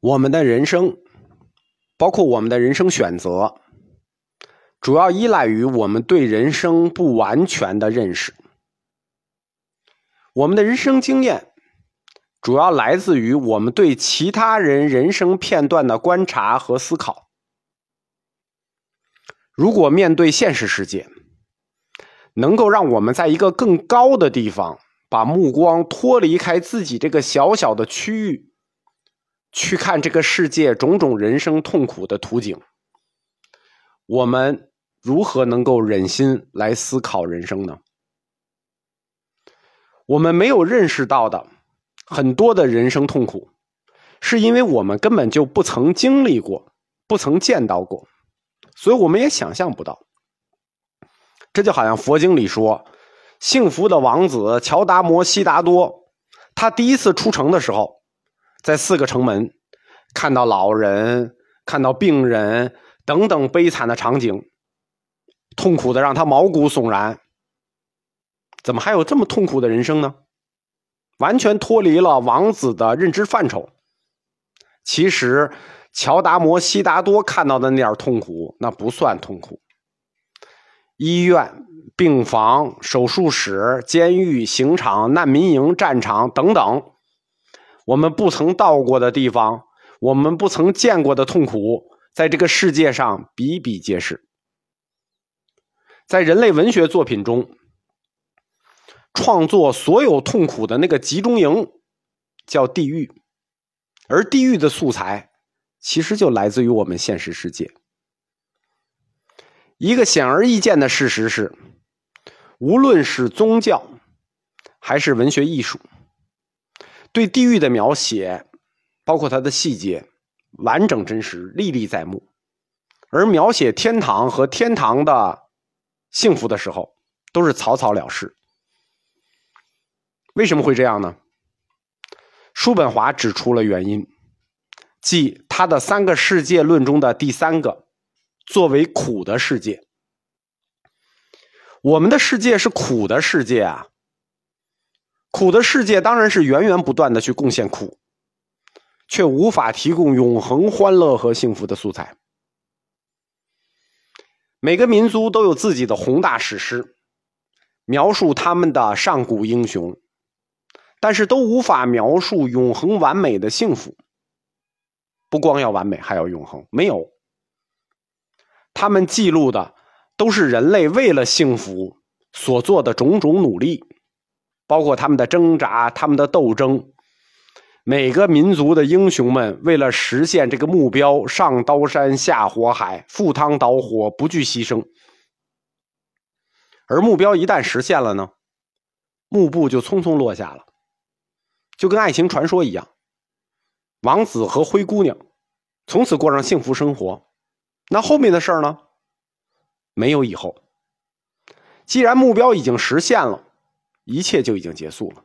我们的人生，包括我们的人生选择，主要依赖于我们对人生不完全的认识。我们的人生经验，主要来自于我们对其他人人生片段的观察和思考。如果面对现实世界，能够让我们在一个更高的地方，把目光脱离开自己这个小小的区域。去看这个世界种种人生痛苦的图景，我们如何能够忍心来思考人生呢？我们没有认识到的很多的人生痛苦，是因为我们根本就不曾经历过，不曾见到过，所以我们也想象不到。这就好像佛经里说，幸福的王子乔达摩悉达多，他第一次出城的时候。在四个城门，看到老人、看到病人等等悲惨的场景，痛苦的让他毛骨悚然。怎么还有这么痛苦的人生呢？完全脱离了王子的认知范畴。其实，乔达摩悉达多看到的那点痛苦，那不算痛苦。医院、病房、手术室、监狱、刑场、难民营、战场等等。我们不曾到过的地方，我们不曾见过的痛苦，在这个世界上比比皆是。在人类文学作品中，创作所有痛苦的那个集中营叫地狱，而地狱的素材其实就来自于我们现实世界。一个显而易见的事实是，无论是宗教还是文学艺术。对地狱的描写，包括它的细节，完整真实，历历在目；而描写天堂和天堂的幸福的时候，都是草草了事。为什么会这样呢？叔本华指出了原因，即他的三个世界论中的第三个，作为苦的世界。我们的世界是苦的世界啊。苦的世界当然是源源不断的去贡献苦，却无法提供永恒欢乐和幸福的素材。每个民族都有自己的宏大史诗，描述他们的上古英雄，但是都无法描述永恒完美的幸福。不光要完美，还要永恒。没有，他们记录的都是人类为了幸福所做的种种努力。包括他们的挣扎，他们的斗争，每个民族的英雄们为了实现这个目标，上刀山下火海，赴汤蹈火，不惧牺牲。而目标一旦实现了呢，幕布就匆匆落下了，就跟爱情传说一样，王子和灰姑娘从此过上幸福生活。那后面的事儿呢？没有以后。既然目标已经实现了。一切就已经结束了。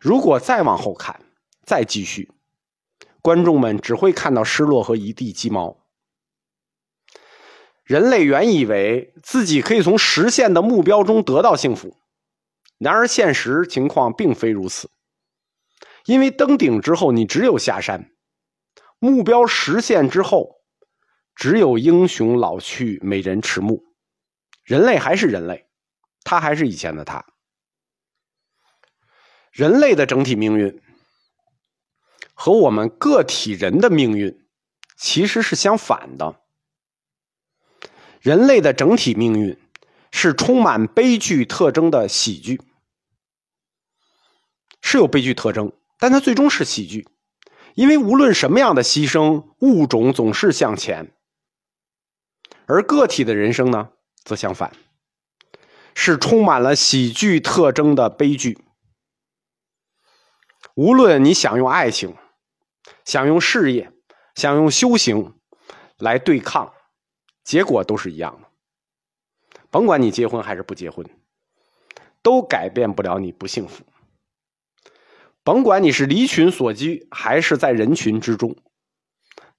如果再往后看，再继续，观众们只会看到失落和一地鸡毛。人类原以为自己可以从实现的目标中得到幸福，然而现实情况并非如此。因为登顶之后，你只有下山；目标实现之后，只有英雄老去，美人迟暮。人类还是人类，他还是以前的他。人类的整体命运和我们个体人的命运其实是相反的。人类的整体命运是充满悲剧特征的喜剧，是有悲剧特征，但它最终是喜剧，因为无论什么样的牺牲，物种总是向前。而个体的人生呢，则相反，是充满了喜剧特征的悲剧。无论你想用爱情、想用事业、想用修行来对抗，结果都是一样的。甭管你结婚还是不结婚，都改变不了你不幸福。甭管你是离群所居还是在人群之中，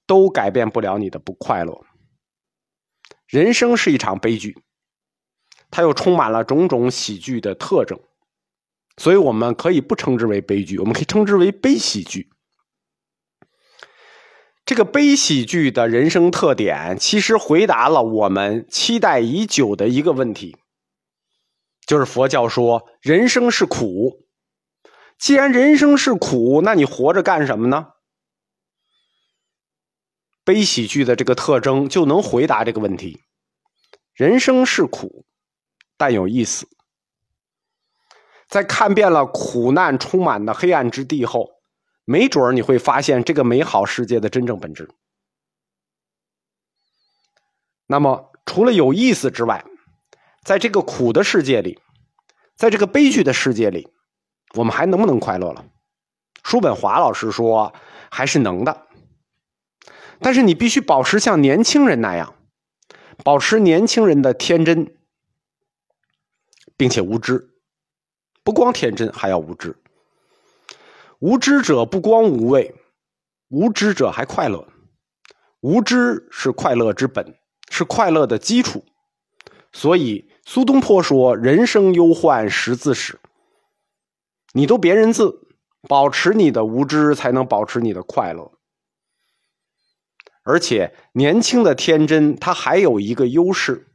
都改变不了你的不快乐。人生是一场悲剧，它又充满了种种喜剧的特征。所以我们可以不称之为悲剧，我们可以称之为悲喜剧。这个悲喜剧的人生特点，其实回答了我们期待已久的一个问题，就是佛教说人生是苦。既然人生是苦，那你活着干什么呢？悲喜剧的这个特征就能回答这个问题。人生是苦，但有意思。在看遍了苦难充满的黑暗之地后。没准儿你会发现这个美好世界的真正本质。那么，除了有意思之外，在这个苦的世界里，在这个悲剧的世界里，我们还能不能快乐了？叔本华老师说，还是能的。但是你必须保持像年轻人那样，保持年轻人的天真，并且无知。不光天真，还要无知。无知者不光无畏，无知者还快乐。无知是快乐之本，是快乐的基础。所以苏东坡说：“人生忧患识字始。”你都别认字，保持你的无知，才能保持你的快乐。而且年轻的天真，他还有一个优势，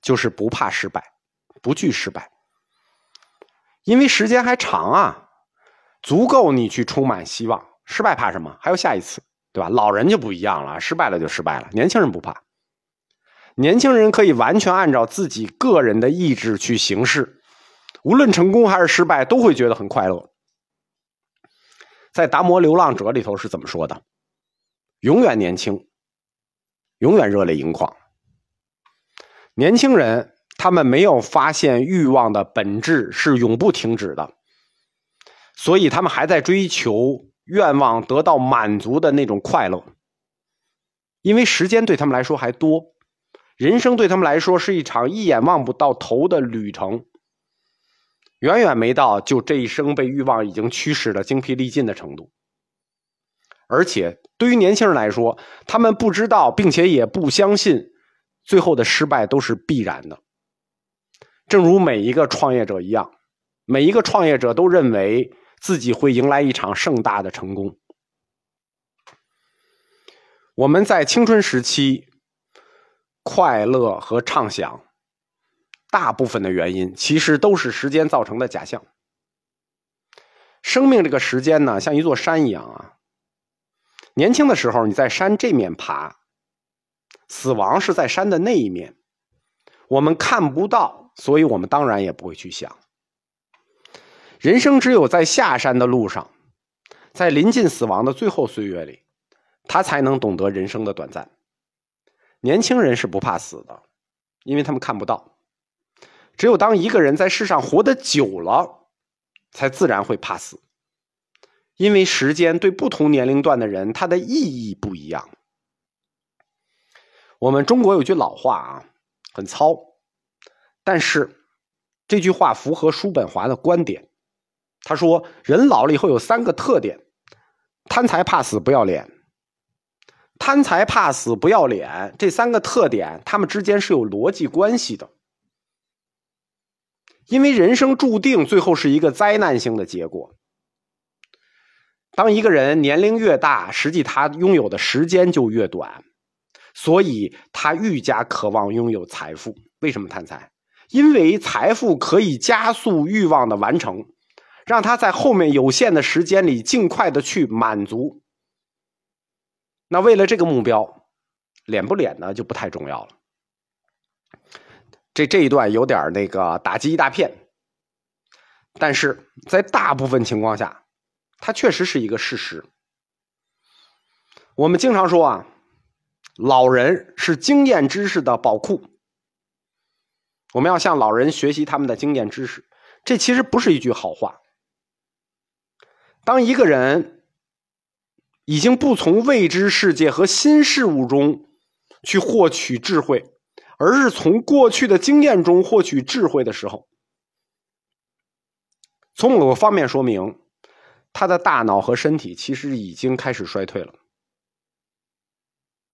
就是不怕失败，不惧失败，因为时间还长啊。足够你去充满希望，失败怕什么？还有下一次，对吧？老人就不一样了，失败了就失败了。年轻人不怕，年轻人可以完全按照自己个人的意志去行事，无论成功还是失败，都会觉得很快乐。在《达摩流浪者》里头是怎么说的？永远年轻，永远热泪盈眶。年轻人他们没有发现欲望的本质是永不停止的。所以他们还在追求愿望得到满足的那种快乐，因为时间对他们来说还多，人生对他们来说是一场一眼望不到头的旅程，远远没到就这一生被欲望已经驱使的精疲力尽的程度。而且对于年轻人来说，他们不知道，并且也不相信，最后的失败都是必然的。正如每一个创业者一样，每一个创业者都认为。自己会迎来一场盛大的成功。我们在青春时期快乐和畅想，大部分的原因其实都是时间造成的假象。生命这个时间呢，像一座山一样啊。年轻的时候你在山这面爬，死亡是在山的那一面，我们看不到，所以我们当然也不会去想。人生只有在下山的路上，在临近死亡的最后岁月里，他才能懂得人生的短暂。年轻人是不怕死的，因为他们看不到。只有当一个人在世上活得久了，才自然会怕死。因为时间对不同年龄段的人，它的意义不一样。我们中国有句老话啊，很糙，但是这句话符合叔本华的观点。他说：“人老了以后有三个特点：贪财、怕死、不要脸。贪财、怕死、不要脸这三个特点，他们之间是有逻辑关系的。因为人生注定最后是一个灾难性的结果。当一个人年龄越大，实际他拥有的时间就越短，所以他愈加渴望拥有财富。为什么贪财？因为财富可以加速欲望的完成。”让他在后面有限的时间里尽快的去满足。那为了这个目标，脸不脸呢就不太重要了。这这一段有点那个打击一大片，但是在大部分情况下，它确实是一个事实。我们经常说啊，老人是经验知识的宝库，我们要向老人学习他们的经验知识。这其实不是一句好话。当一个人已经不从未知世界和新事物中去获取智慧，而是从过去的经验中获取智慧的时候，从某个方面说明，他的大脑和身体其实已经开始衰退了。